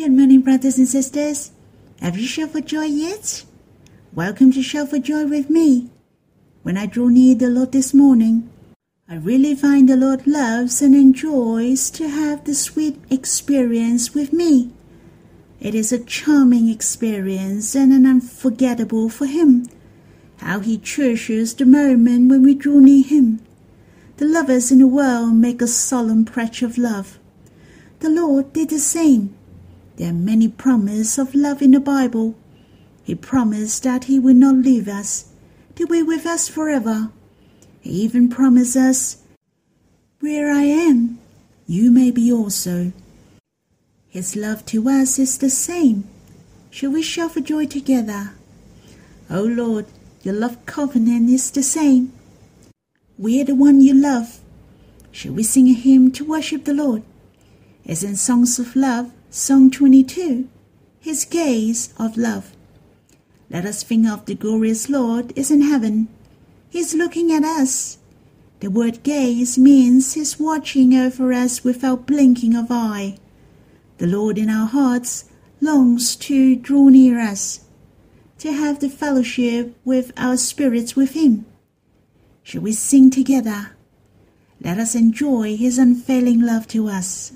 Good morning, brothers and sisters. Have you shouted for joy yet? Welcome to Shout for Joy with me. When I draw near the Lord this morning, I really find the Lord loves and enjoys to have the sweet experience with me. It is a charming experience and an unforgettable for Him. How He treasures the moment when we draw near Him. The lovers in the world make a solemn pledge of love. The Lord did the same. There are many promises of love in the Bible. He promised that He would not leave us, to be with us forever. He even promised us, Where I am, you may be also. His love to us is the same. Shall we shout for joy together? O oh Lord, your love covenant is the same. We are the one you love. Shall we sing a hymn to worship the Lord? As in Songs of Love, Song 22, His Gaze of Love. Let us think of the glorious Lord is in heaven. He's looking at us. The word gaze means He's watching over us without blinking of eye. The Lord in our hearts longs to draw near us, to have the fellowship with our spirits with Him. Shall we sing together? Let us enjoy His unfailing love to us.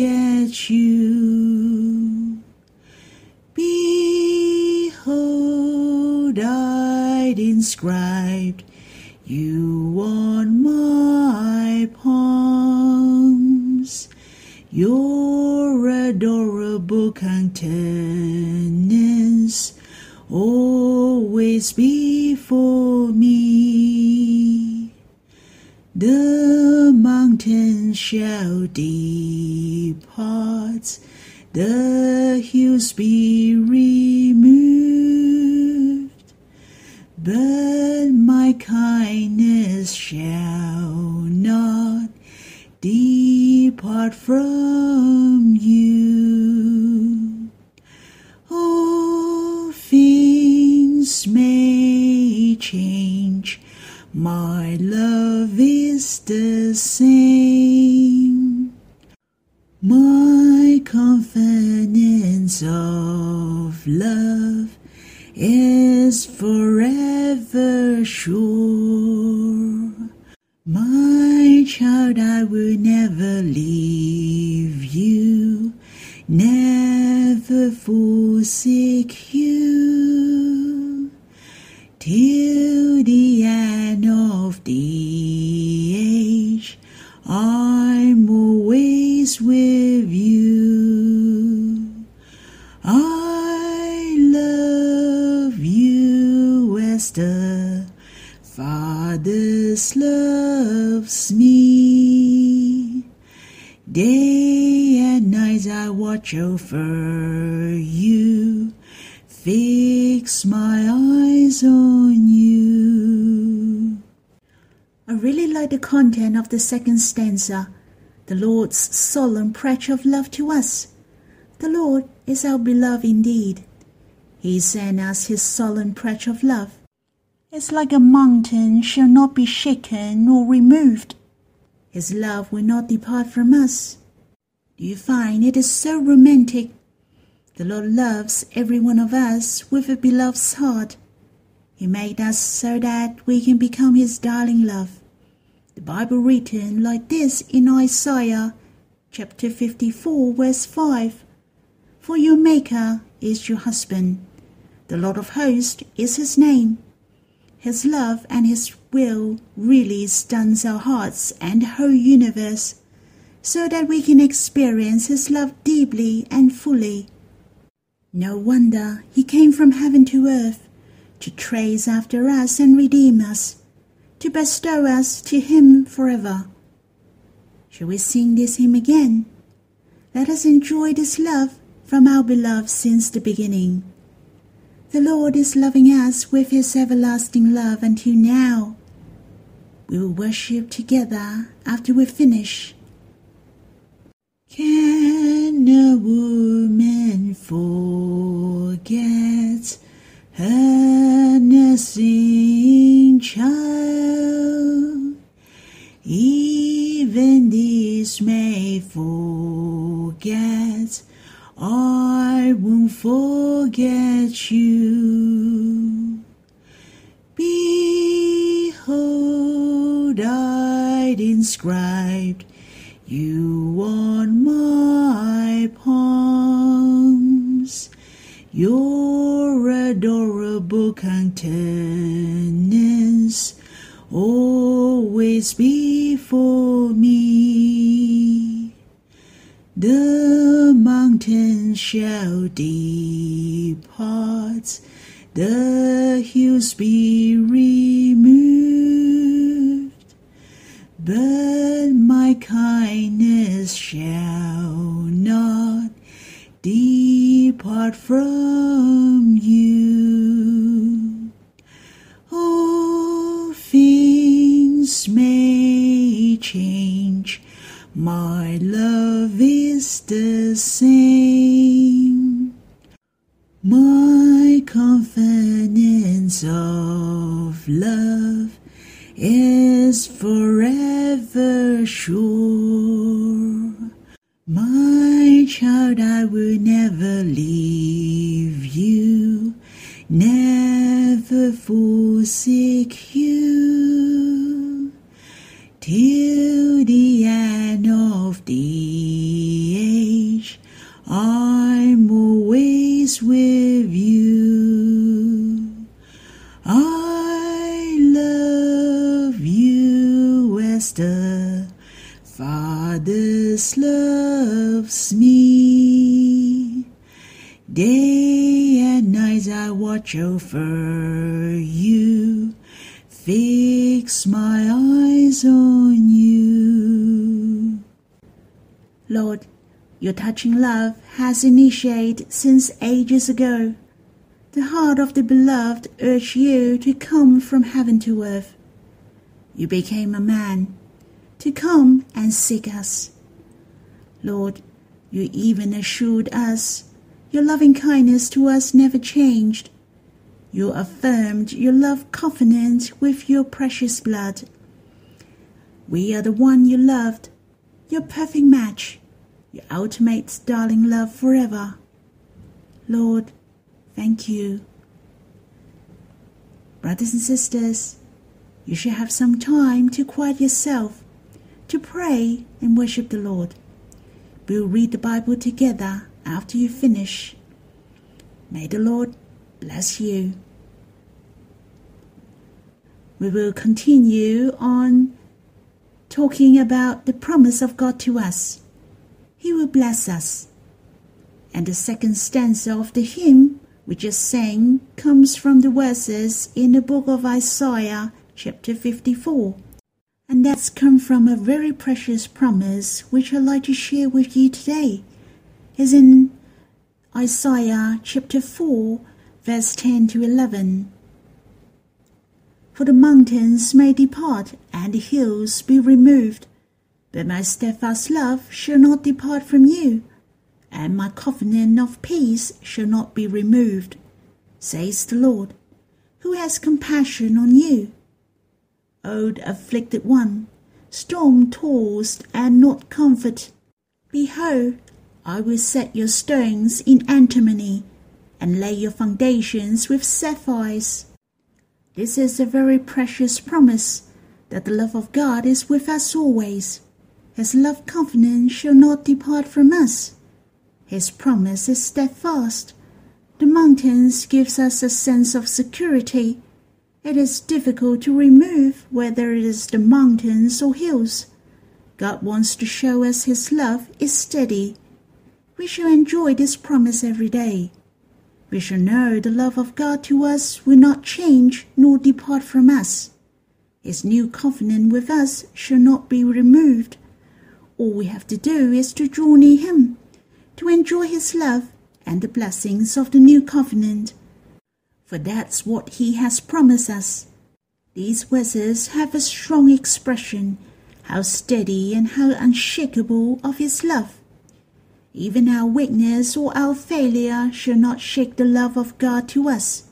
Forget you. Behold, I'd inscribed you on my palms, your adorable countenance always before shall depart, the hills be removed, but my kindness shall not depart from you. All things may change, my love is the same. Sure. My child, I will never leave you, never forsake you, Father loves me. Day and night I watch over you, fix my eyes on you. I really like the content of the second stanza, the Lord's solemn pledge of love to us. The Lord is our beloved indeed. He sent us his solemn pledge of love. It's like a mountain shall not be shaken nor removed. His love will not depart from us. Do you find it is so romantic? The Lord loves every one of us with a beloved's heart. He made us so that we can become his darling love. The Bible written like this in Isaiah chapter 54 verse 5. For your maker is your husband. The Lord of hosts is his name. His love and His will really stuns our hearts and whole universe, so that we can experience His love deeply and fully. No wonder He came from heaven to earth to trace after us and redeem us, to bestow us to Him forever. Shall we sing this hymn again? Let us enjoy this love from our beloved since the beginning. The Lord is loving us with his everlasting love until now. We will worship together after we finish. Can a woman forget her nursing child? Even this may forget. I won't forget you. Behold, I'd inscribed you on my palms, your adorable countenance always before me. The mountains shall depart, the hills be removed, but of love is forever sure. My child, I will never leave you, never forsake you, till as Father's loves me. Day and night I watch over you, fix my eyes on you. Lord, your touching love has initiated since ages ago. The heart of the beloved urged you to come from heaven to earth. You became a man to come and seek us. Lord, you even assured us your loving kindness to us never changed. You affirmed your love covenant with your precious blood. We are the one you loved, your perfect match, your ultimate darling love forever. Lord, thank you. Brothers and sisters, you should have some time to quiet yourself, to pray and worship the Lord. We'll read the Bible together after you finish. May the Lord bless you. We will continue on talking about the promise of God to us. He will bless us. And the second stanza of the hymn we just sang comes from the verses in the book of Isaiah, chapter 54. And that's come from a very precious promise which I'd like to share with you today. Is in Isaiah chapter 4, verse 10 to 11. For the mountains may depart and the hills be removed, but my steadfast love shall not depart from you, and my covenant of peace shall not be removed, says the Lord, who has compassion on you. O afflicted one, storm tossed and not comforted, behold, I will set your stones in antimony, and lay your foundations with sapphires. This is a very precious promise that the love of God is with us always. His love covenant shall not depart from us. His promise is steadfast. The mountains gives us a sense of security. It is difficult to remove whether it is the mountains or hills. God wants to show us his love is steady. We shall enjoy this promise every day. We shall know the love of God to us will not change nor depart from us. His new covenant with us shall not be removed. All we have to do is to draw near Him, to enjoy His love and the blessings of the new covenant. For that's what He has promised us. These verses have a strong expression how steady and how unshakable of his love. Even our weakness or our failure shall not shake the love of God to us.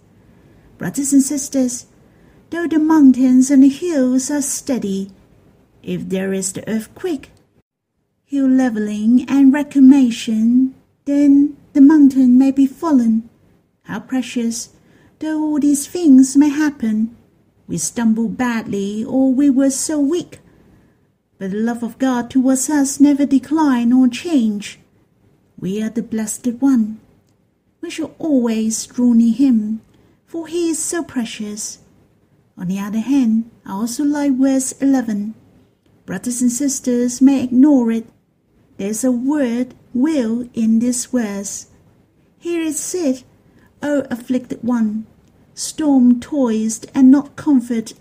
Brothers and sisters, though the mountains and the hills are steady, if there is the earthquake, hill leveling and reclamation, then the mountain may be fallen. How precious, though all these things may happen. We stumble badly or we were so weak. But the love of God towards us never decline or change. We are the blessed one. We shall always draw near him, for he is so precious. On the other hand, I also like verse 11. Brothers and sisters may ignore it. There's a word will in this verse. Here it said, O afflicted one, storm tossed and not comfort.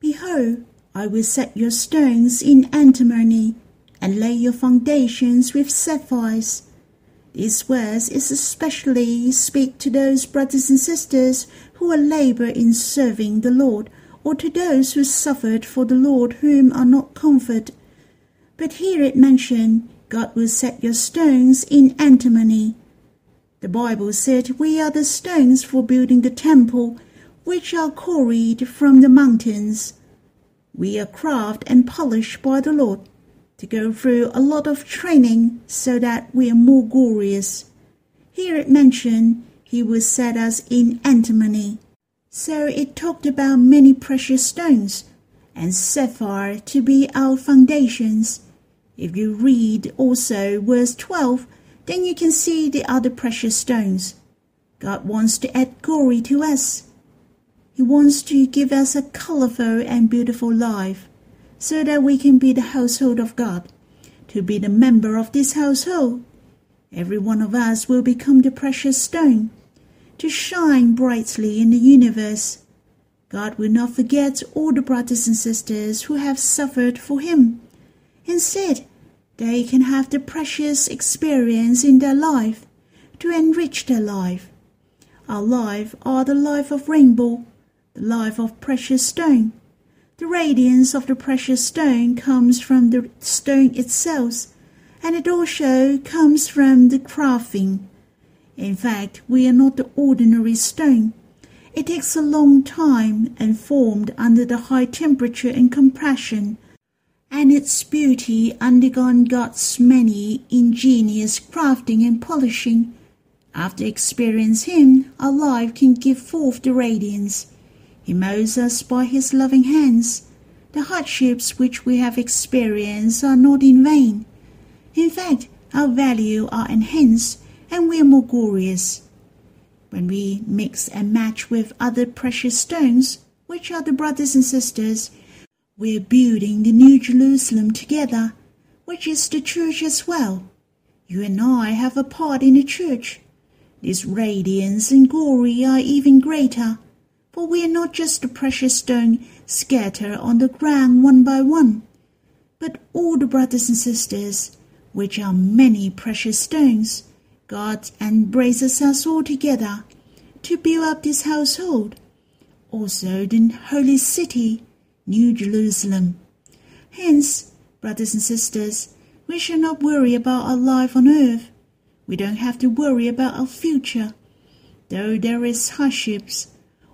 Behold, I will set your stones in antimony, and lay your foundations with sapphires. This verse is especially speak to those brothers and sisters who are labor in serving the Lord, or to those who suffered for the Lord whom are not comfort. But here it mentioned, God will set your stones in antimony. The Bible said we are the stones for building the temple, which are quarried from the mountains. We are crafted and polished by the Lord to go through a lot of training so that we are more glorious. Here it mentioned he will set us in antimony. So it talked about many precious stones and sapphire to be our foundations. If you read also verse 12, then you can see the other precious stones. God wants to add glory to us. He wants to give us a colorful and beautiful life so that we can be the household of God, to be the member of this household. Every one of us will become the precious stone, to shine brightly in the universe. God will not forget all the brothers and sisters who have suffered for Him. Instead, they can have the precious experience in their life to enrich their life. Our life are the life of rainbow the life of precious stone. The radiance of the precious stone comes from the stone itself, and it also comes from the crafting. In fact, we are not the ordinary stone. It takes a long time and formed under the high temperature and compression, and its beauty undergone God's many ingenious crafting and polishing. After experiencing Him, our life can give forth the radiance he mows us by his loving hands. The hardships which we have experienced are not in vain. In fact, our value are enhanced and we are more glorious. When we mix and match with other precious stones, which are the brothers and sisters, we are building the New Jerusalem together, which is the church as well. You and I have a part in the church. This radiance and glory are even greater for we are not just a precious stone scattered on the ground one by one, but all the brothers and sisters, which are many precious stones. God embraces us all together to build up this household, also the holy city, New Jerusalem. Hence, brothers and sisters, we shall not worry about our life on earth. We don't have to worry about our future. Though there is hardships,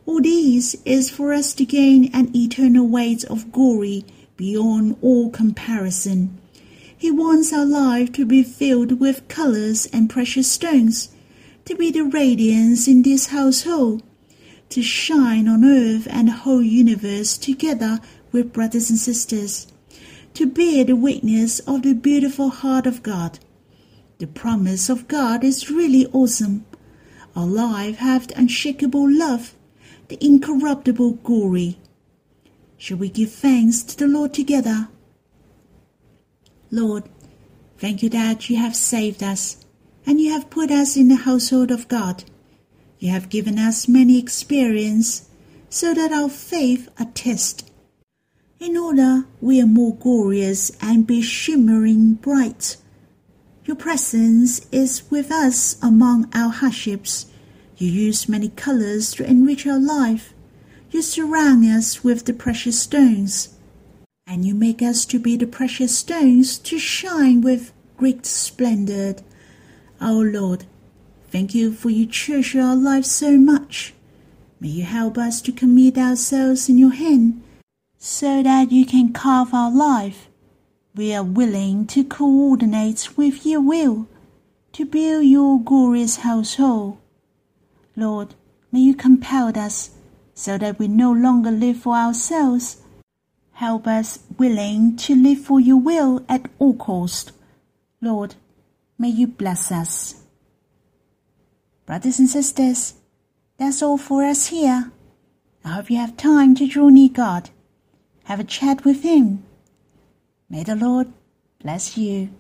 all these is for us to gain an eternal weight of glory beyond all comparison. He wants our life to be filled with colors and precious stones, to be the radiance in this household, to shine on earth and the whole universe together with brothers and sisters, to bear the witness of the beautiful heart of God. The promise of God is really awesome. Our life have the unshakable love the incorruptible glory. Shall we give thanks to the Lord together? Lord, thank you that you have saved us and you have put us in the household of God. You have given us many experience so that our faith attest. In order we are more glorious and be shimmering bright. Your presence is with us among our hardships you use many colors to enrich our life. you surround us with the precious stones, and you make us to be the precious stones to shine with great splendor. O oh Lord, thank you for you treasure our life so much. May you help us to commit ourselves in your hand, so that you can carve our life. We are willing to coordinate with your will, to build your glorious household. Lord, may you compel us so that we no longer live for ourselves. Help us willing to live for your will at all cost. Lord, may you bless us. Brothers and sisters, that's all for us here. I hope you have time to draw near God. Have a chat with Him. May the Lord bless you.